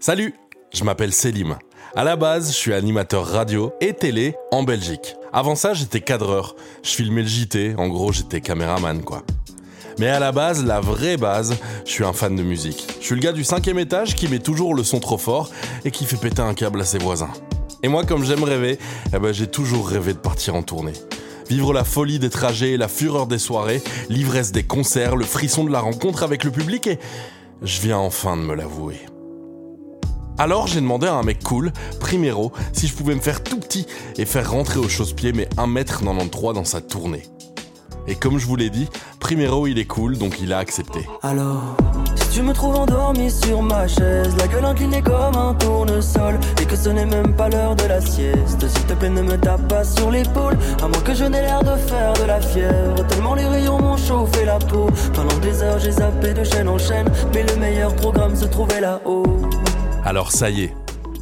Salut, je m'appelle Selim. À la base, je suis animateur radio et télé en Belgique. Avant ça, j'étais cadreur. Je filmais le JT, en gros, j'étais caméraman quoi. Mais à la base, la vraie base, je suis un fan de musique. Je suis le gars du cinquième étage qui met toujours le son trop fort et qui fait péter un câble à ses voisins. Et moi, comme j'aime rêver, eh ben, j'ai toujours rêvé de partir en tournée. Vivre la folie des trajets, la fureur des soirées, l'ivresse des concerts, le frisson de la rencontre avec le public et je viens enfin de me l'avouer. Alors j'ai demandé à un mec cool, Primero, si je pouvais me faire tout petit et faire rentrer au chausse-pied mais 1m93 dans sa tournée. Et comme je vous l'ai dit, Primero il est cool donc il a accepté. Alors, si tu me trouves endormi sur ma chaise, la gueule inclinée comme un tournesol, et que ce n'est même pas l'heure de la sieste, s'il te plaît ne me tape pas sur l'épaule, à moins que je n'ai l'air de faire de la fièvre, tellement les rayons m'ont chauffé la peau. Pendant des heures j'ai zappé de chaîne en chaîne, mais le meilleur programme se trouvait là-haut. Alors ça y est,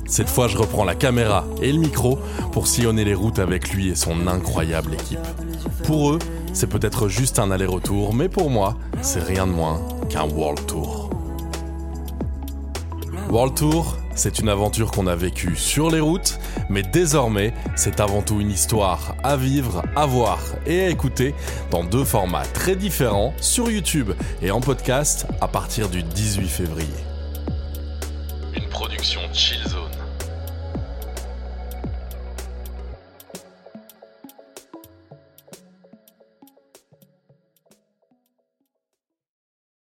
cette fois je reprends la caméra et le micro pour sillonner les routes avec lui et son incroyable équipe. Pour eux, c'est peut-être juste un aller-retour, mais pour moi, c'est rien de moins qu'un World Tour. World Tour, c'est une aventure qu'on a vécue sur les routes, mais désormais, c'est avant tout une histoire à vivre, à voir et à écouter dans deux formats très différents sur YouTube et en podcast à partir du 18 février. Production Chill Zone.